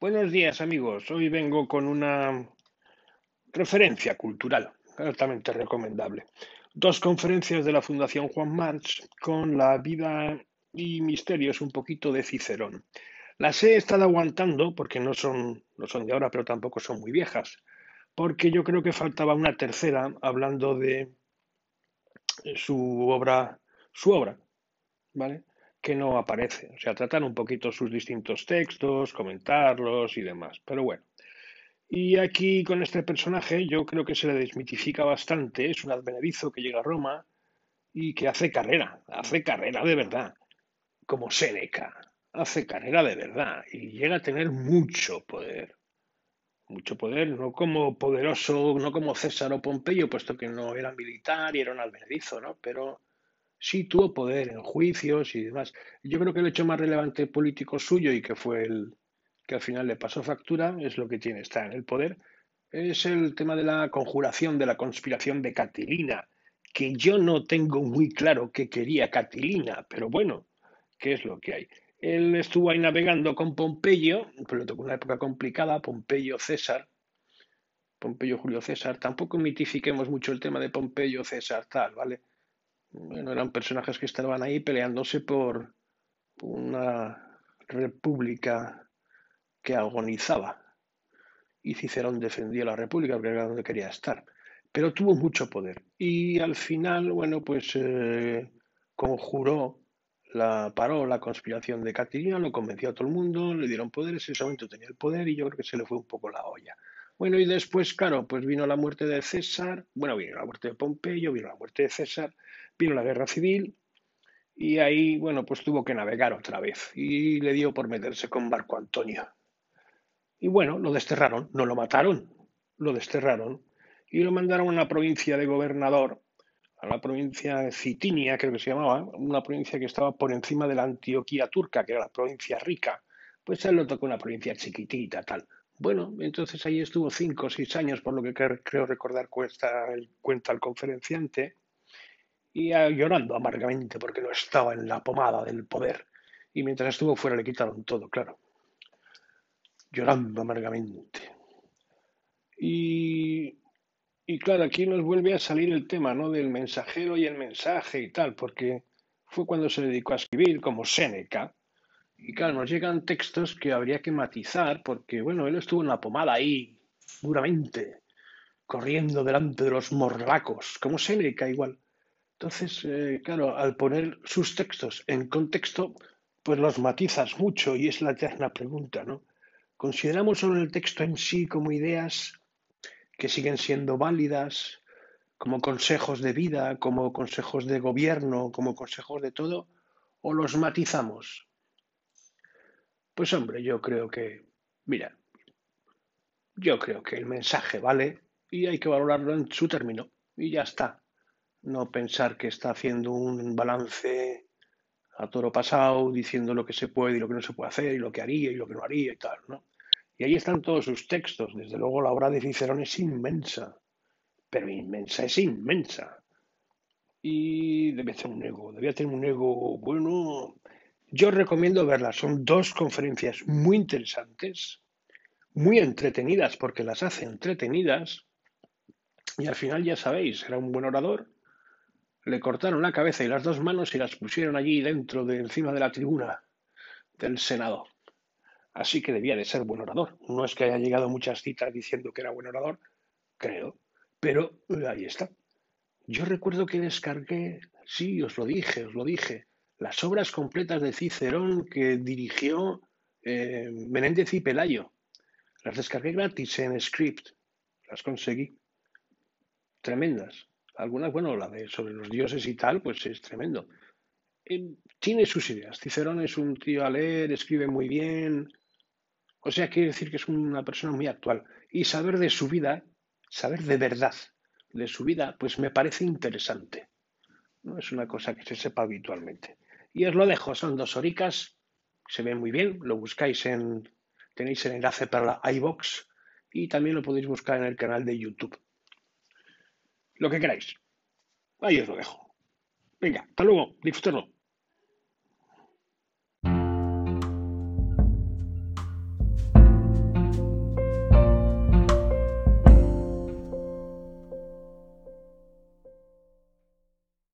Buenos días amigos, hoy vengo con una referencia cultural altamente recomendable. Dos conferencias de la Fundación Juan March con la vida y misterios un poquito de Cicerón. Las he estado aguantando porque no son, no son de ahora, pero tampoco son muy viejas, porque yo creo que faltaba una tercera hablando de su obra, su obra, ¿vale? Que no aparece. O sea, tratar un poquito sus distintos textos, comentarlos y demás. Pero bueno. Y aquí con este personaje yo creo que se le desmitifica bastante. Es un advenedizo que llega a Roma y que hace carrera, hace carrera de verdad, como Séneca. Hace carrera de verdad y llega a tener mucho poder. Mucho poder, no como poderoso, no como César o Pompeyo, puesto que no era militar y era un advenedizo, ¿no? Pero sí tuvo poder en juicios y demás. Yo creo que el hecho más relevante político suyo y que fue el que al final le pasó factura es lo que tiene, está en el poder, es el tema de la conjuración de la conspiración de Catilina, que yo no tengo muy claro qué quería Catilina, pero bueno, ¿qué es lo que hay? Él estuvo ahí navegando con Pompeyo, pero tocó una época complicada, Pompeyo César, Pompeyo Julio César, tampoco mitifiquemos mucho el tema de Pompeyo César tal, ¿vale? Bueno, eran personajes que estaban ahí peleándose por una república que agonizaba. Y Cicerón defendió la república porque era donde quería estar. Pero tuvo mucho poder. Y al final, bueno, pues eh, conjuró, la, paró la conspiración de Catilina, lo convenció a todo el mundo, le dieron poderes, en ese momento tenía el poder y yo creo que se le fue un poco la olla. Bueno, y después, claro, pues vino la muerte de César, bueno, vino la muerte de Pompeyo, vino la muerte de César, vino la guerra civil y ahí, bueno, pues tuvo que navegar otra vez y le dio por meterse con Marco Antonio. Y bueno, lo desterraron, no lo mataron, lo desterraron y lo mandaron a una provincia de gobernador, a la provincia de Citinia, creo que se llamaba, una provincia que estaba por encima de la Antioquía turca, que era la provincia rica. Pues él lo tocó una provincia chiquitita, tal. Bueno, entonces ahí estuvo cinco o seis años, por lo que creo recordar cuesta, cuenta el conferenciante, y llorando amargamente porque no estaba en la pomada del poder. Y mientras estuvo fuera le quitaron todo, claro. Llorando amargamente. Y, y claro, aquí nos vuelve a salir el tema, ¿no? Del mensajero y el mensaje y tal, porque fue cuando se dedicó a escribir como Séneca, y claro, nos llegan textos que habría que matizar porque, bueno, él estuvo en la pomada ahí, duramente, corriendo delante de los morlacos, como Seneca igual. Entonces, eh, claro, al poner sus textos en contexto, pues los matizas mucho y es la eterna pregunta, ¿no? ¿Consideramos solo el texto en sí como ideas que siguen siendo válidas, como consejos de vida, como consejos de gobierno, como consejos de todo, o los matizamos? Pues hombre, yo creo que, mira, yo creo que el mensaje vale y hay que valorarlo en su término y ya está. No pensar que está haciendo un balance a toro pasado, diciendo lo que se puede y lo que no se puede hacer y lo que haría y lo que no haría y tal, ¿no? Y ahí están todos sus textos. Desde luego la obra de Cicerón es inmensa, pero inmensa, es inmensa. Y debe ser un ego, debía tener un ego bueno yo recomiendo verlas. Son dos conferencias muy interesantes, muy entretenidas porque las hace entretenidas. Y al final ya sabéis, era un buen orador. Le cortaron la cabeza y las dos manos y las pusieron allí dentro de encima de la tribuna del Senado. Así que debía de ser buen orador. No es que haya llegado muchas citas diciendo que era buen orador, creo, pero ahí está. Yo recuerdo que descargué, sí, os lo dije, os lo dije, las obras completas de Cicerón que dirigió eh, Menéndez y Pelayo. Las descargué gratis en Script, las conseguí. Tremendas. Algunas, bueno, la de sobre los dioses y tal, pues es tremendo. Eh, tiene sus ideas. Cicerón es un tío a leer, escribe muy bien. O sea, quiere decir que es una persona muy actual. Y saber de su vida, saber de verdad de su vida, pues me parece interesante. No es una cosa que se sepa habitualmente. Y os lo dejo, son dos horicas, se ven muy bien, lo buscáis en, tenéis el enlace para la iBox y también lo podéis buscar en el canal de YouTube. Lo que queráis. Ahí os lo dejo. Venga, hasta luego, disfrutadlo.